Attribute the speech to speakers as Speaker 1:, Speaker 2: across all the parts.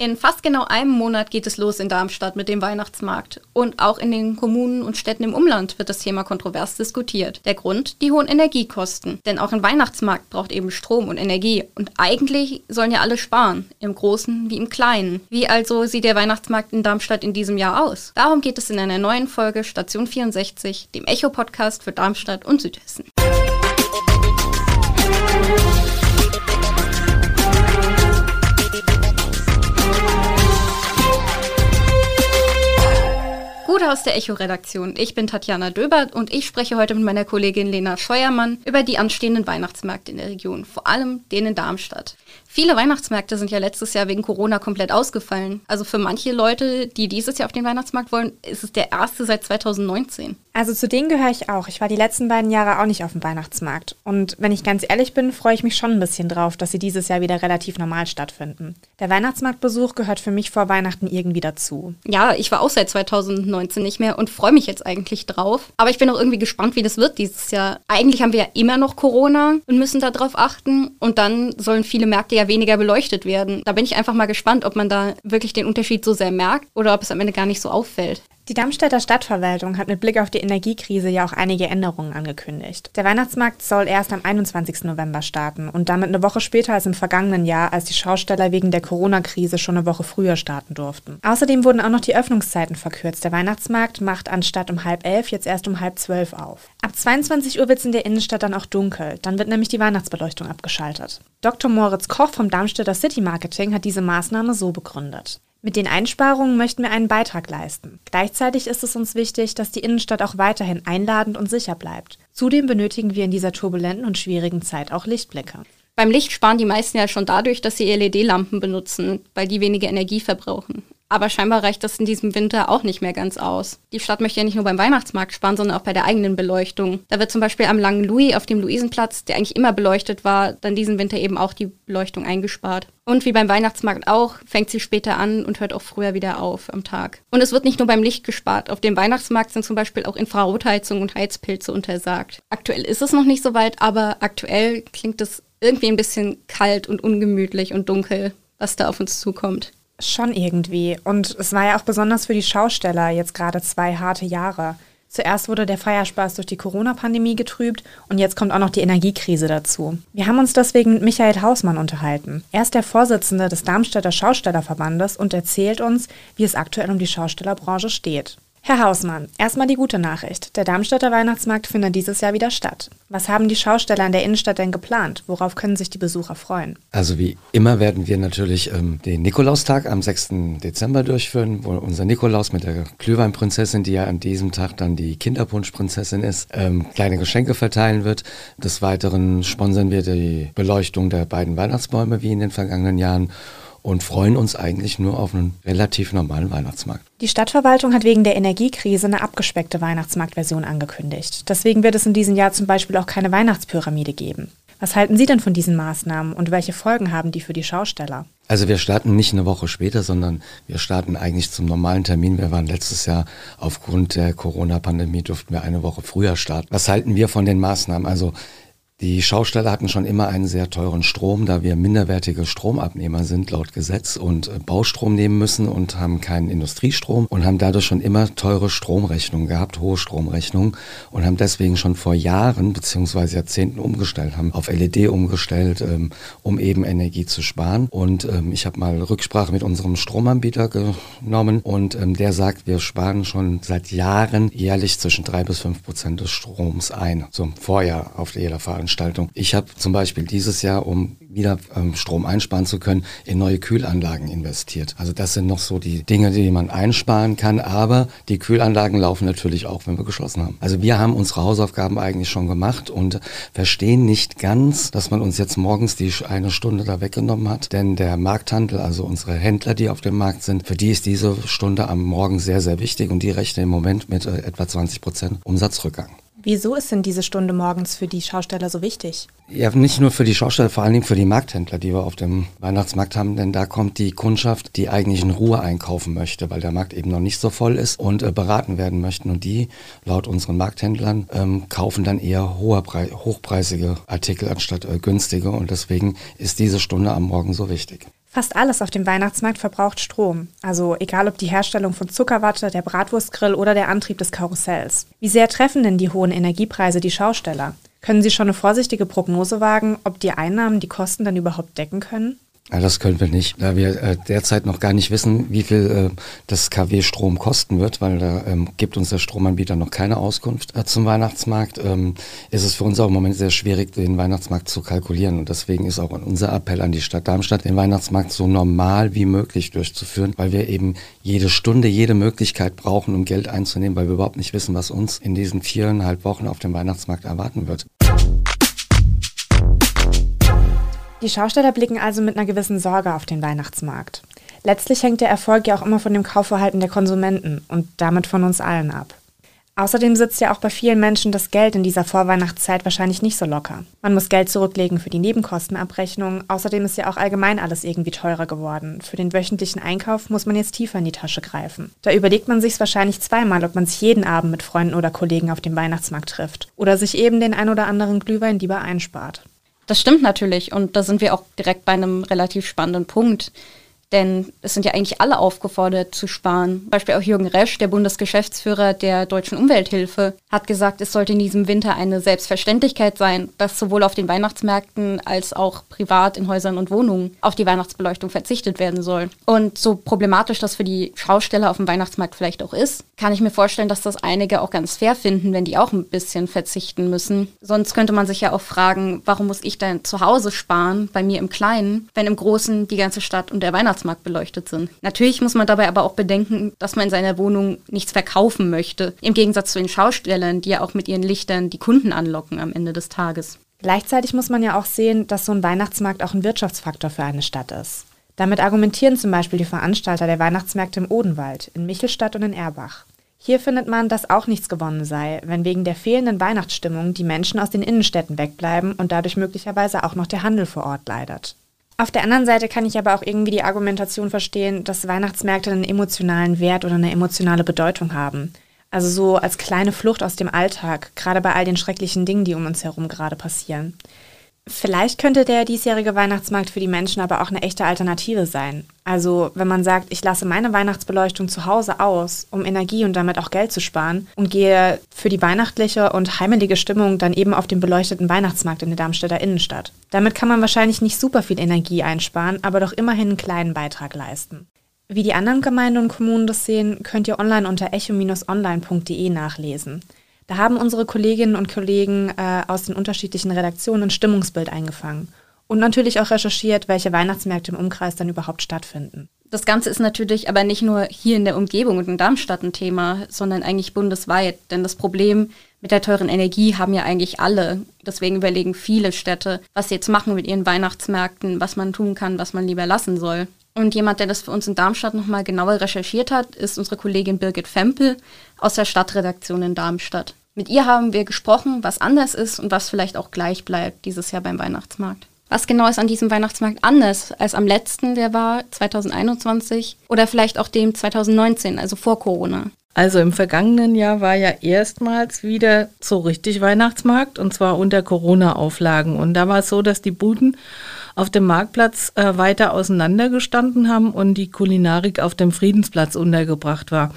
Speaker 1: In fast genau einem Monat geht es los in Darmstadt mit dem Weihnachtsmarkt. Und auch in den Kommunen und Städten im Umland wird das Thema kontrovers diskutiert. Der Grund? Die hohen Energiekosten. Denn auch ein Weihnachtsmarkt braucht eben Strom und Energie. Und eigentlich sollen ja alle sparen. Im Großen wie im Kleinen. Wie also sieht der Weihnachtsmarkt in Darmstadt in diesem Jahr aus? Darum geht es in einer neuen Folge Station 64, dem Echo-Podcast für Darmstadt und Südhessen. Aus der Echo-Redaktion. Ich bin Tatjana Döbert und ich spreche heute mit meiner Kollegin Lena Scheuermann über die anstehenden Weihnachtsmärkte in der Region, vor allem den in Darmstadt. Viele Weihnachtsmärkte sind ja letztes Jahr wegen Corona komplett ausgefallen. Also für manche Leute, die dieses Jahr auf den Weihnachtsmarkt wollen, ist es der erste seit 2019.
Speaker 2: Also zu denen gehöre ich auch. Ich war die letzten beiden Jahre auch nicht auf dem Weihnachtsmarkt. Und wenn ich ganz ehrlich bin, freue ich mich schon ein bisschen drauf, dass sie dieses Jahr wieder relativ normal stattfinden. Der Weihnachtsmarktbesuch gehört für mich vor Weihnachten irgendwie dazu.
Speaker 1: Ja, ich war auch seit 2019 nicht mehr und freue mich jetzt eigentlich drauf. Aber ich bin auch irgendwie gespannt, wie das wird dieses Jahr. Eigentlich haben wir ja immer noch Corona und müssen darauf achten. Und dann sollen viele Märkte ja weniger beleuchtet werden. Da bin ich einfach mal gespannt, ob man da wirklich den Unterschied so sehr merkt oder ob es am Ende gar nicht so auffällt.
Speaker 2: Die Darmstädter Stadtverwaltung hat mit Blick auf die Energiekrise ja auch einige Änderungen angekündigt. Der Weihnachtsmarkt soll erst am 21. November starten und damit eine Woche später als im vergangenen Jahr, als die Schausteller wegen der Corona-Krise schon eine Woche früher starten durften. Außerdem wurden auch noch die Öffnungszeiten verkürzt. Der Weihnachtsmarkt macht anstatt um halb elf jetzt erst um halb zwölf auf. Ab 22 Uhr wird es in der Innenstadt dann auch dunkel. Dann wird nämlich die Weihnachtsbeleuchtung abgeschaltet. Dr. Moritz Koch vom Darmstädter City Marketing hat diese Maßnahme so begründet. Mit den Einsparungen möchten wir einen Beitrag leisten. Gleichzeitig ist es uns wichtig, dass die Innenstadt auch weiterhin einladend und sicher bleibt. Zudem benötigen wir in dieser turbulenten und schwierigen Zeit auch Lichtblicke.
Speaker 1: Beim Licht sparen die meisten ja schon dadurch, dass sie LED-Lampen benutzen, weil die weniger Energie verbrauchen. Aber scheinbar reicht das in diesem Winter auch nicht mehr ganz aus. Die Stadt möchte ja nicht nur beim Weihnachtsmarkt sparen, sondern auch bei der eigenen Beleuchtung. Da wird zum Beispiel am Langen Louis auf dem Luisenplatz, der eigentlich immer beleuchtet war, dann diesen Winter eben auch die Beleuchtung eingespart. Und wie beim Weihnachtsmarkt auch, fängt sie später an und hört auch früher wieder auf am Tag. Und es wird nicht nur beim Licht gespart. Auf dem Weihnachtsmarkt sind zum Beispiel auch Infrarotheizung und Heizpilze untersagt. Aktuell ist es noch nicht so weit, aber aktuell klingt es irgendwie ein bisschen kalt und ungemütlich und dunkel, was da auf uns zukommt.
Speaker 2: Schon irgendwie. Und es war ja auch besonders für die Schausteller jetzt gerade zwei harte Jahre. Zuerst wurde der Feierspaß durch die Corona-Pandemie getrübt und jetzt kommt auch noch die Energiekrise dazu. Wir haben uns deswegen mit Michael Hausmann unterhalten. Er ist der Vorsitzende des Darmstädter Schaustellerverbandes und erzählt uns, wie es aktuell um die Schaustellerbranche steht. Herr Hausmann, erstmal die gute Nachricht. Der Darmstädter Weihnachtsmarkt findet dieses Jahr wieder statt. Was haben die Schausteller in der Innenstadt denn geplant? Worauf können sich die Besucher freuen?
Speaker 3: Also wie immer werden wir natürlich ähm, den Nikolaustag am 6. Dezember durchführen, wo unser Nikolaus mit der Glühweinprinzessin, die ja an diesem Tag dann die Kinderpunschprinzessin ist, ähm, kleine Geschenke verteilen wird. Des Weiteren sponsern wir die Beleuchtung der beiden Weihnachtsbäume wie in den vergangenen Jahren und freuen uns eigentlich nur auf einen relativ normalen Weihnachtsmarkt.
Speaker 2: Die Stadtverwaltung hat wegen der Energiekrise eine abgespeckte Weihnachtsmarktversion angekündigt. Deswegen wird es in diesem Jahr zum Beispiel auch keine Weihnachtspyramide geben. Was halten Sie denn von diesen Maßnahmen und welche Folgen haben die für die Schausteller?
Speaker 3: Also wir starten nicht eine Woche später, sondern wir starten eigentlich zum normalen Termin. Wir waren letztes Jahr aufgrund der Corona-Pandemie durften wir eine Woche früher starten. Was halten wir von den Maßnahmen? Also die Schausteller hatten schon immer einen sehr teuren Strom, da wir minderwertige Stromabnehmer sind laut Gesetz und äh, Baustrom nehmen müssen und haben keinen Industriestrom und haben dadurch schon immer teure Stromrechnungen gehabt, hohe Stromrechnungen und haben deswegen schon vor Jahren beziehungsweise Jahrzehnten umgestellt, haben auf LED umgestellt, ähm, um eben Energie zu sparen. Und ähm, ich habe mal Rücksprache mit unserem Stromanbieter genommen und ähm, der sagt, wir sparen schon seit Jahren jährlich zwischen drei bis fünf Prozent des Stroms ein, zum Vorjahr auf jeder Veranstaltung. Veranstaltung. Ich habe zum Beispiel dieses Jahr, um wieder ähm, Strom einsparen zu können, in neue Kühlanlagen investiert. Also das sind noch so die Dinge, die man einsparen kann, aber die Kühlanlagen laufen natürlich auch, wenn wir geschlossen haben. Also wir haben unsere Hausaufgaben eigentlich schon gemacht und verstehen nicht ganz, dass man uns jetzt morgens die eine Stunde da weggenommen hat, denn der Markthandel, also unsere Händler, die auf dem Markt sind, für die ist diese Stunde am Morgen sehr, sehr wichtig und die rechnen im Moment mit äh, etwa 20 Prozent Umsatzrückgang.
Speaker 2: Wieso ist denn diese Stunde morgens für die Schausteller so wichtig?
Speaker 3: Ja, nicht nur für die Schausteller, vor allen Dingen für die Markthändler, die wir auf dem Weihnachtsmarkt haben, denn da kommt die Kundschaft, die eigentlich in Ruhe einkaufen möchte, weil der Markt eben noch nicht so voll ist und äh, beraten werden möchten. Und die, laut unseren Markthändlern, ähm, kaufen dann eher hochpreisige Artikel anstatt äh, günstige. Und deswegen ist diese Stunde am Morgen so wichtig.
Speaker 2: Fast alles auf dem Weihnachtsmarkt verbraucht Strom. Also egal ob die Herstellung von Zuckerwatte, der Bratwurstgrill oder der Antrieb des Karussells. Wie sehr treffen denn die hohen Energiepreise die Schausteller? Können Sie schon eine vorsichtige Prognose wagen, ob die Einnahmen die Kosten dann überhaupt decken können?
Speaker 3: Ja, das können wir nicht, da wir äh, derzeit noch gar nicht wissen, wie viel äh, das KW Strom kosten wird, weil da ähm, gibt uns der Stromanbieter noch keine Auskunft äh, zum Weihnachtsmarkt. Ähm, ist es für uns auch im Moment sehr schwierig, den Weihnachtsmarkt zu kalkulieren. Und deswegen ist auch unser Appell an die Stadt Darmstadt, den Weihnachtsmarkt so normal wie möglich durchzuführen, weil wir eben jede Stunde, jede Möglichkeit brauchen, um Geld einzunehmen, weil wir überhaupt nicht wissen, was uns in diesen viereinhalb Wochen auf dem Weihnachtsmarkt erwarten wird.
Speaker 2: Die Schausteller blicken also mit einer gewissen Sorge auf den Weihnachtsmarkt. Letztlich hängt der Erfolg ja auch immer von dem Kaufverhalten der Konsumenten und damit von uns allen ab. Außerdem sitzt ja auch bei vielen Menschen das Geld in dieser Vorweihnachtszeit wahrscheinlich nicht so locker. Man muss Geld zurücklegen für die Nebenkostenabrechnung. Außerdem ist ja auch allgemein alles irgendwie teurer geworden. Für den wöchentlichen Einkauf muss man jetzt tiefer in die Tasche greifen. Da überlegt man sich wahrscheinlich zweimal, ob man sich jeden Abend mit Freunden oder Kollegen auf dem Weihnachtsmarkt trifft. Oder sich eben den ein oder anderen Glühwein lieber einspart.
Speaker 1: Das stimmt natürlich und da sind wir auch direkt bei einem relativ spannenden Punkt. Denn es sind ja eigentlich alle aufgefordert zu sparen. Beispiel auch Jürgen Resch, der Bundesgeschäftsführer der Deutschen Umwelthilfe, hat gesagt, es sollte in diesem Winter eine Selbstverständlichkeit sein, dass sowohl auf den Weihnachtsmärkten als auch privat in Häusern und Wohnungen auf die Weihnachtsbeleuchtung verzichtet werden soll. Und so problematisch das für die Schausteller auf dem Weihnachtsmarkt vielleicht auch ist, kann ich mir vorstellen, dass das einige auch ganz fair finden, wenn die auch ein bisschen verzichten müssen. Sonst könnte man sich ja auch fragen, warum muss ich denn zu Hause sparen, bei mir im Kleinen, wenn im Großen die ganze Stadt und der Weihnachtsmarkt Weihnachtsmarkt beleuchtet sind. Natürlich muss man dabei aber auch bedenken, dass man in seiner Wohnung nichts verkaufen möchte. Im Gegensatz zu den Schaustellern, die ja auch mit ihren Lichtern die Kunden anlocken am Ende des Tages.
Speaker 2: Gleichzeitig muss man ja auch sehen, dass so ein Weihnachtsmarkt auch ein Wirtschaftsfaktor für eine Stadt ist. Damit argumentieren zum Beispiel die Veranstalter der Weihnachtsmärkte im Odenwald, in Michelstadt und in Erbach. Hier findet man, dass auch nichts gewonnen sei, wenn wegen der fehlenden Weihnachtsstimmung die Menschen aus den Innenstädten wegbleiben und dadurch möglicherweise auch noch der Handel vor Ort leidet. Auf der anderen Seite kann ich aber auch irgendwie die Argumentation verstehen, dass Weihnachtsmärkte einen emotionalen Wert oder eine emotionale Bedeutung haben. Also so als kleine Flucht aus dem Alltag, gerade bei all den schrecklichen Dingen, die um uns herum gerade passieren. Vielleicht könnte der diesjährige Weihnachtsmarkt für die Menschen aber auch eine echte Alternative sein. Also wenn man sagt, ich lasse meine Weihnachtsbeleuchtung zu Hause aus, um Energie und damit auch Geld zu sparen und gehe für die weihnachtliche und heimelige Stimmung dann eben auf den beleuchteten Weihnachtsmarkt in der Darmstädter Innenstadt. Damit kann man wahrscheinlich nicht super viel Energie einsparen, aber doch immerhin einen kleinen Beitrag leisten. Wie die anderen Gemeinden und Kommunen das sehen, könnt ihr online unter echo-online.de nachlesen. Da haben unsere Kolleginnen und Kollegen äh, aus den unterschiedlichen Redaktionen ein Stimmungsbild eingefangen und natürlich auch recherchiert, welche Weihnachtsmärkte im Umkreis dann überhaupt stattfinden.
Speaker 1: Das Ganze ist natürlich aber nicht nur hier in der Umgebung und in Darmstadt ein Thema, sondern eigentlich bundesweit. Denn das Problem mit der teuren Energie haben ja eigentlich alle. Deswegen überlegen viele Städte, was sie jetzt machen mit ihren Weihnachtsmärkten, was man tun kann, was man lieber lassen soll. Und jemand, der das für uns in Darmstadt nochmal genauer recherchiert hat, ist unsere Kollegin Birgit Fempel aus der Stadtredaktion in Darmstadt. Mit ihr haben wir gesprochen, was anders ist und was vielleicht auch gleich bleibt dieses Jahr beim Weihnachtsmarkt. Was genau ist an diesem Weihnachtsmarkt anders als am letzten, der war 2021 oder vielleicht auch dem 2019, also vor Corona?
Speaker 4: Also im vergangenen Jahr war ja erstmals wieder so richtig Weihnachtsmarkt und zwar unter Corona-Auflagen. Und da war es so, dass die Buden auf dem Marktplatz äh, weiter auseinandergestanden haben und die Kulinarik auf dem Friedensplatz untergebracht war.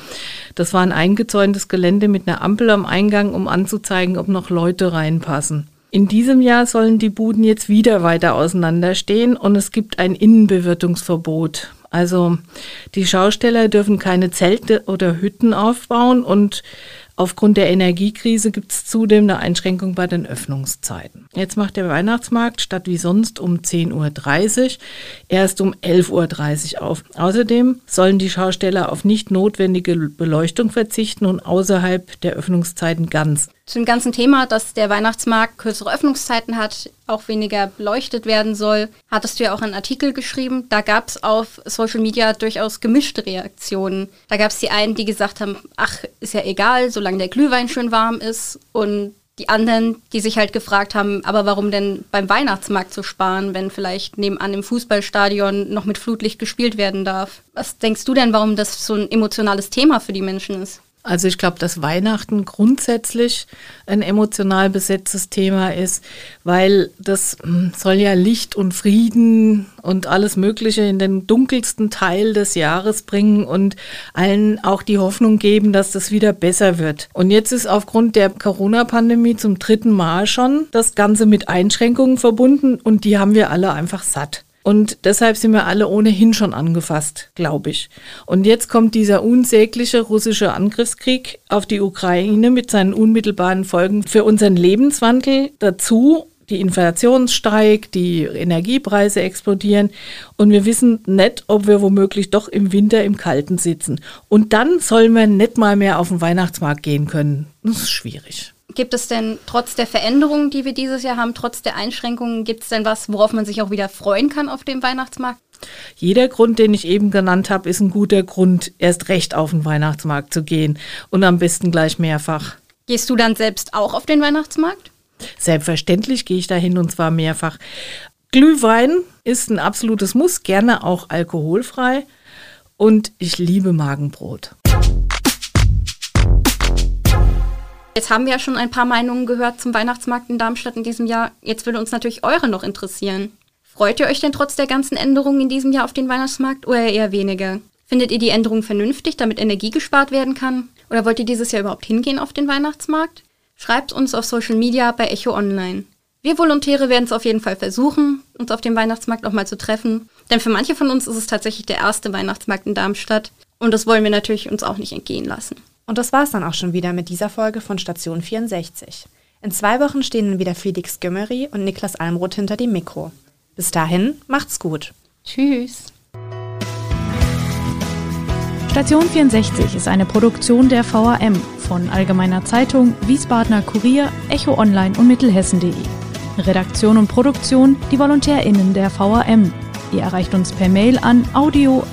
Speaker 4: Das war ein eingezäuntes Gelände mit einer Ampel am Eingang, um anzuzeigen, ob noch Leute reinpassen. In diesem Jahr sollen die Buden jetzt wieder weiter auseinanderstehen und es gibt ein Innenbewirtungsverbot. Also die Schausteller dürfen keine Zelte oder Hütten aufbauen und Aufgrund der Energiekrise gibt es zudem eine Einschränkung bei den Öffnungszeiten. Jetzt macht der Weihnachtsmarkt statt wie sonst um 10.30 Uhr erst um 11.30 Uhr auf. Außerdem sollen die Schausteller auf nicht notwendige Beleuchtung verzichten und außerhalb der Öffnungszeiten ganz.
Speaker 1: Zu dem ganzen Thema, dass der Weihnachtsmarkt kürzere Öffnungszeiten hat, auch weniger beleuchtet werden soll, hattest du ja auch einen Artikel geschrieben. Da gab es auf Social Media durchaus gemischte Reaktionen. Da gab es die einen, die gesagt haben, ach, ist ja egal, solange der Glühwein schön warm ist. Und die anderen, die sich halt gefragt haben, aber warum denn beim Weihnachtsmarkt zu sparen, wenn vielleicht nebenan im Fußballstadion noch mit Flutlicht gespielt werden darf? Was denkst du denn, warum das so ein emotionales Thema für die Menschen ist?
Speaker 4: Also ich glaube, dass Weihnachten grundsätzlich ein emotional besetztes Thema ist, weil das hm, soll ja Licht und Frieden und alles Mögliche in den dunkelsten Teil des Jahres bringen und allen auch die Hoffnung geben, dass das wieder besser wird. Und jetzt ist aufgrund der Corona-Pandemie zum dritten Mal schon das Ganze mit Einschränkungen verbunden und die haben wir alle einfach satt. Und deshalb sind wir alle ohnehin schon angefasst, glaube ich. Und jetzt kommt dieser unsägliche russische Angriffskrieg auf die Ukraine mit seinen unmittelbaren Folgen für unseren Lebenswandel dazu. Die Inflation steigt, die Energiepreise explodieren und wir wissen nicht, ob wir womöglich doch im Winter im Kalten sitzen. Und dann sollen wir nicht mal mehr auf den Weihnachtsmarkt gehen können. Das ist schwierig.
Speaker 1: Gibt es denn trotz der Veränderungen, die wir dieses Jahr haben, trotz der Einschränkungen, gibt es denn was, worauf man sich auch wieder freuen kann auf dem Weihnachtsmarkt?
Speaker 4: Jeder Grund, den ich eben genannt habe, ist ein guter Grund, erst recht auf den Weihnachtsmarkt zu gehen und am besten gleich mehrfach.
Speaker 1: Gehst du dann selbst auch auf den Weihnachtsmarkt?
Speaker 4: Selbstverständlich gehe ich dahin und zwar mehrfach. Glühwein ist ein absolutes Muss, gerne auch alkoholfrei und ich liebe Magenbrot.
Speaker 1: Jetzt haben wir ja schon ein paar Meinungen gehört zum Weihnachtsmarkt in Darmstadt in diesem Jahr. Jetzt würde uns natürlich eure noch interessieren. Freut ihr euch denn trotz der ganzen Änderungen in diesem Jahr auf den Weihnachtsmarkt oder eher weniger? Findet ihr die Änderungen vernünftig, damit Energie gespart werden kann? Oder wollt ihr dieses Jahr überhaupt hingehen auf den Weihnachtsmarkt? Schreibt uns auf Social Media bei Echo Online. Wir Volontäre werden es auf jeden Fall versuchen, uns auf dem Weihnachtsmarkt auch mal zu treffen. Denn für manche von uns ist es tatsächlich der erste Weihnachtsmarkt in Darmstadt. Und das wollen wir natürlich uns auch nicht entgehen lassen.
Speaker 2: Und das war's dann auch schon wieder mit dieser Folge von Station 64. In zwei Wochen stehen dann wieder Felix Gömmery und Niklas Almroth hinter dem Mikro. Bis dahin, macht's gut.
Speaker 1: Tschüss.
Speaker 5: Station 64 ist eine Produktion der VAM von Allgemeiner Zeitung, Wiesbadener Kurier, Echo Online und Mittelhessen.de. Redaktion und Produktion die VolontärInnen der VAM. Ihr erreicht uns per Mail an audio.vam.de.